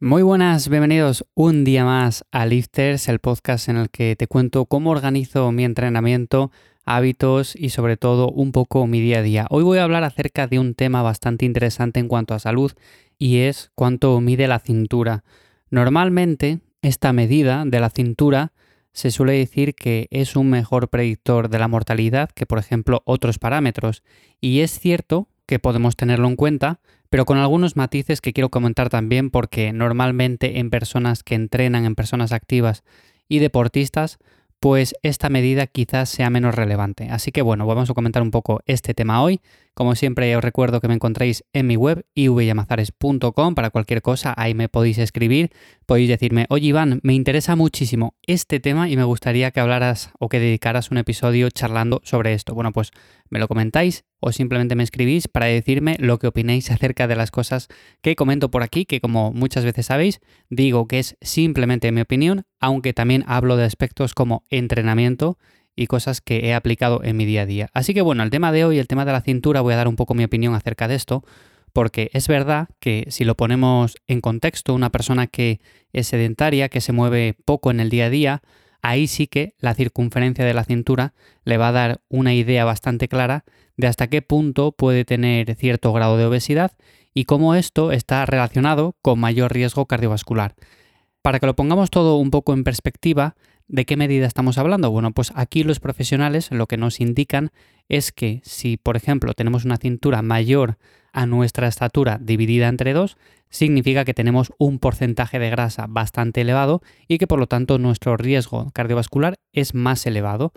Muy buenas, bienvenidos un día más a Lifters, el podcast en el que te cuento cómo organizo mi entrenamiento, hábitos y sobre todo un poco mi día a día. Hoy voy a hablar acerca de un tema bastante interesante en cuanto a salud y es cuánto mide la cintura. Normalmente esta medida de la cintura se suele decir que es un mejor predictor de la mortalidad que por ejemplo otros parámetros y es cierto que podemos tenerlo en cuenta, pero con algunos matices que quiero comentar también porque normalmente en personas que entrenan, en personas activas y deportistas, pues esta medida quizás sea menos relevante. Así que bueno, vamos a comentar un poco este tema hoy. Como siempre os recuerdo que me encontréis en mi web ivyamazares.com para cualquier cosa, ahí me podéis escribir, podéis decirme, oye Iván, me interesa muchísimo este tema y me gustaría que hablaras o que dedicaras un episodio charlando sobre esto. Bueno, pues me lo comentáis o simplemente me escribís para decirme lo que opináis acerca de las cosas que comento por aquí, que como muchas veces sabéis, digo que es simplemente mi opinión, aunque también hablo de aspectos como entrenamiento y cosas que he aplicado en mi día a día. Así que bueno, el tema de hoy, el tema de la cintura, voy a dar un poco mi opinión acerca de esto, porque es verdad que si lo ponemos en contexto, una persona que es sedentaria, que se mueve poco en el día a día, ahí sí que la circunferencia de la cintura le va a dar una idea bastante clara de hasta qué punto puede tener cierto grado de obesidad y cómo esto está relacionado con mayor riesgo cardiovascular. Para que lo pongamos todo un poco en perspectiva, ¿de qué medida estamos hablando? Bueno, pues aquí los profesionales lo que nos indican es que si, por ejemplo, tenemos una cintura mayor a nuestra estatura dividida entre dos, significa que tenemos un porcentaje de grasa bastante elevado y que por lo tanto nuestro riesgo cardiovascular es más elevado.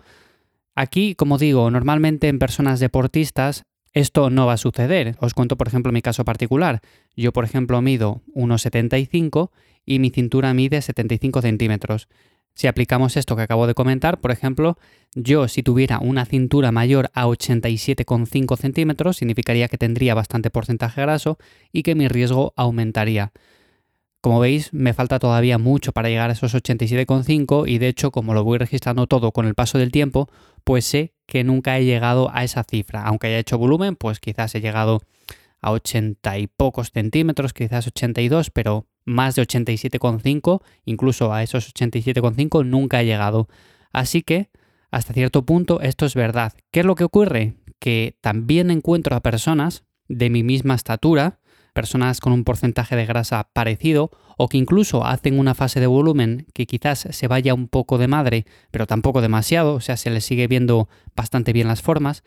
Aquí, como digo, normalmente en personas deportistas esto no va a suceder. Os cuento, por ejemplo, mi caso particular. Yo, por ejemplo, mido 1,75 y mi cintura mide 75 centímetros. Si aplicamos esto que acabo de comentar, por ejemplo, yo si tuviera una cintura mayor a 87,5 centímetros, significaría que tendría bastante porcentaje graso y que mi riesgo aumentaría. Como veis, me falta todavía mucho para llegar a esos 87,5 y de hecho, como lo voy registrando todo con el paso del tiempo, pues sé que nunca he llegado a esa cifra. Aunque haya hecho volumen, pues quizás he llegado a 80 y pocos centímetros, quizás 82, pero más de 87,5, incluso a esos 87,5 nunca he llegado. Así que, hasta cierto punto, esto es verdad. ¿Qué es lo que ocurre? Que también encuentro a personas de mi misma estatura, personas con un porcentaje de grasa parecido, o que incluso hacen una fase de volumen que quizás se vaya un poco de madre, pero tampoco demasiado, o sea, se les sigue viendo bastante bien las formas,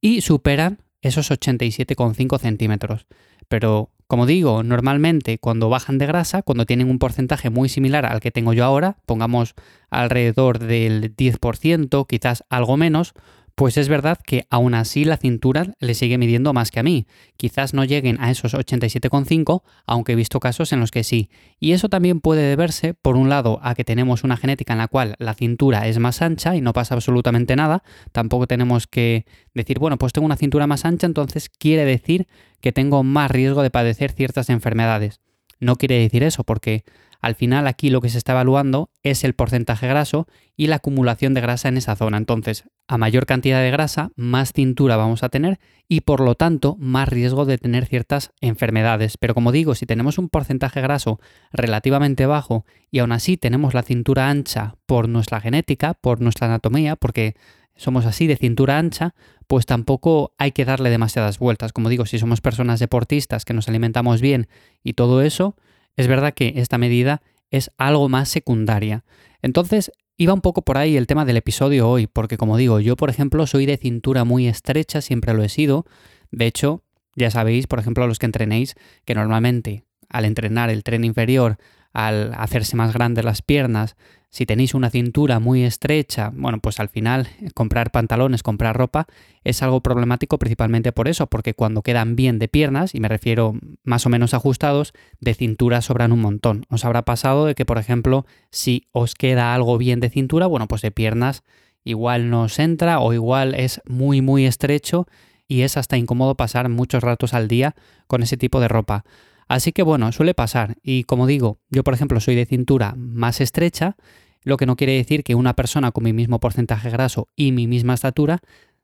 y superan esos 87,5 centímetros. Pero como digo, normalmente cuando bajan de grasa, cuando tienen un porcentaje muy similar al que tengo yo ahora, pongamos alrededor del 10%, quizás algo menos, pues es verdad que aún así la cintura le sigue midiendo más que a mí. Quizás no lleguen a esos 87,5, aunque he visto casos en los que sí. Y eso también puede deberse, por un lado, a que tenemos una genética en la cual la cintura es más ancha y no pasa absolutamente nada. Tampoco tenemos que decir, bueno, pues tengo una cintura más ancha, entonces quiere decir que tengo más riesgo de padecer ciertas enfermedades. No quiere decir eso, porque al final aquí lo que se está evaluando es el porcentaje graso y la acumulación de grasa en esa zona. Entonces, a mayor cantidad de grasa, más cintura vamos a tener y por lo tanto más riesgo de tener ciertas enfermedades. Pero como digo, si tenemos un porcentaje graso relativamente bajo y aún así tenemos la cintura ancha por nuestra genética, por nuestra anatomía, porque somos así de cintura ancha, pues tampoco hay que darle demasiadas vueltas. Como digo, si somos personas deportistas que nos alimentamos bien y todo eso, es verdad que esta medida es algo más secundaria. Entonces, iba un poco por ahí el tema del episodio hoy, porque como digo, yo por ejemplo soy de cintura muy estrecha, siempre lo he sido. De hecho, ya sabéis, por ejemplo, los que entrenéis, que normalmente al entrenar el tren inferior, al hacerse más grandes las piernas, si tenéis una cintura muy estrecha, bueno, pues al final comprar pantalones, comprar ropa es algo problemático principalmente por eso, porque cuando quedan bien de piernas, y me refiero más o menos ajustados, de cintura sobran un montón. Os habrá pasado de que, por ejemplo, si os queda algo bien de cintura, bueno, pues de piernas igual no os entra o igual es muy muy estrecho y es hasta incómodo pasar muchos ratos al día con ese tipo de ropa. Así que bueno, suele pasar y como digo, yo por ejemplo soy de cintura más estrecha, lo que no quiere decir que una persona con mi mismo porcentaje graso y mi misma estatura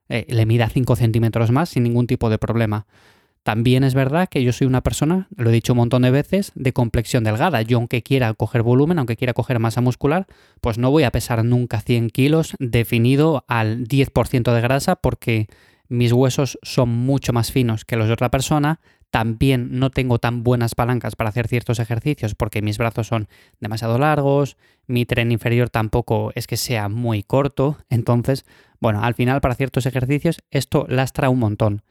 eh, le mida 5 centímetros más sin ningún tipo de problema. También es verdad que yo soy una persona, lo he dicho un montón de veces, de complexión delgada. Yo aunque quiera coger volumen, aunque quiera coger masa muscular, pues no voy a pesar nunca 100 kilos definido al 10% de grasa porque mis huesos son mucho más finos que los de otra persona. También no tengo tan buenas palancas para hacer ciertos ejercicios porque mis brazos son demasiado largos, mi tren inferior tampoco es que sea muy corto. Entonces, bueno, al final para ciertos ejercicios esto lastra un montón.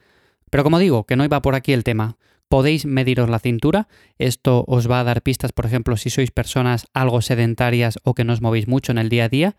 Pero como digo, que no iba por aquí el tema. Podéis mediros la cintura. Esto os va a dar pistas, por ejemplo, si sois personas algo sedentarias o que no os movéis mucho en el día a día.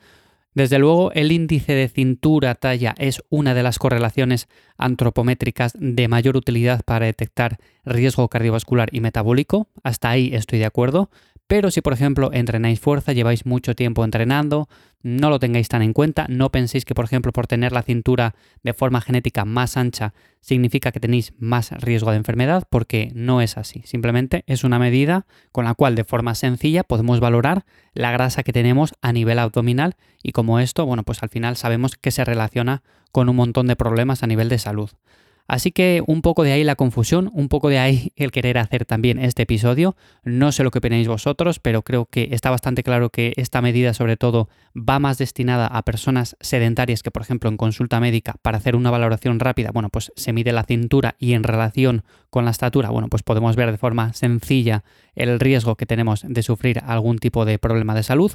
Desde luego, el índice de cintura-talla es una de las correlaciones antropométricas de mayor utilidad para detectar riesgo cardiovascular y metabólico. Hasta ahí estoy de acuerdo. Pero si, por ejemplo, entrenáis fuerza, lleváis mucho tiempo entrenando, no lo tengáis tan en cuenta, no penséis que, por ejemplo, por tener la cintura de forma genética más ancha significa que tenéis más riesgo de enfermedad, porque no es así. Simplemente es una medida con la cual de forma sencilla podemos valorar la grasa que tenemos a nivel abdominal y como esto, bueno, pues al final sabemos que se relaciona con un montón de problemas a nivel de salud. Así que un poco de ahí la confusión, un poco de ahí el querer hacer también este episodio. No sé lo que opináis vosotros, pero creo que está bastante claro que esta medida sobre todo va más destinada a personas sedentarias que por ejemplo en consulta médica para hacer una valoración rápida, bueno, pues se mide la cintura y en relación con la estatura, bueno, pues podemos ver de forma sencilla el riesgo que tenemos de sufrir algún tipo de problema de salud.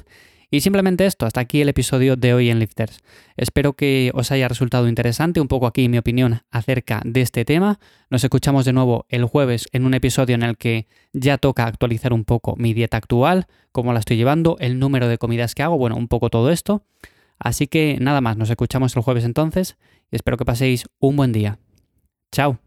Y simplemente esto, hasta aquí el episodio de hoy en Lifters. Espero que os haya resultado interesante un poco aquí mi opinión acerca de este tema. Nos escuchamos de nuevo el jueves en un episodio en el que ya toca actualizar un poco mi dieta actual, cómo la estoy llevando, el número de comidas que hago, bueno, un poco todo esto. Así que nada más, nos escuchamos el jueves entonces y espero que paséis un buen día. Chao.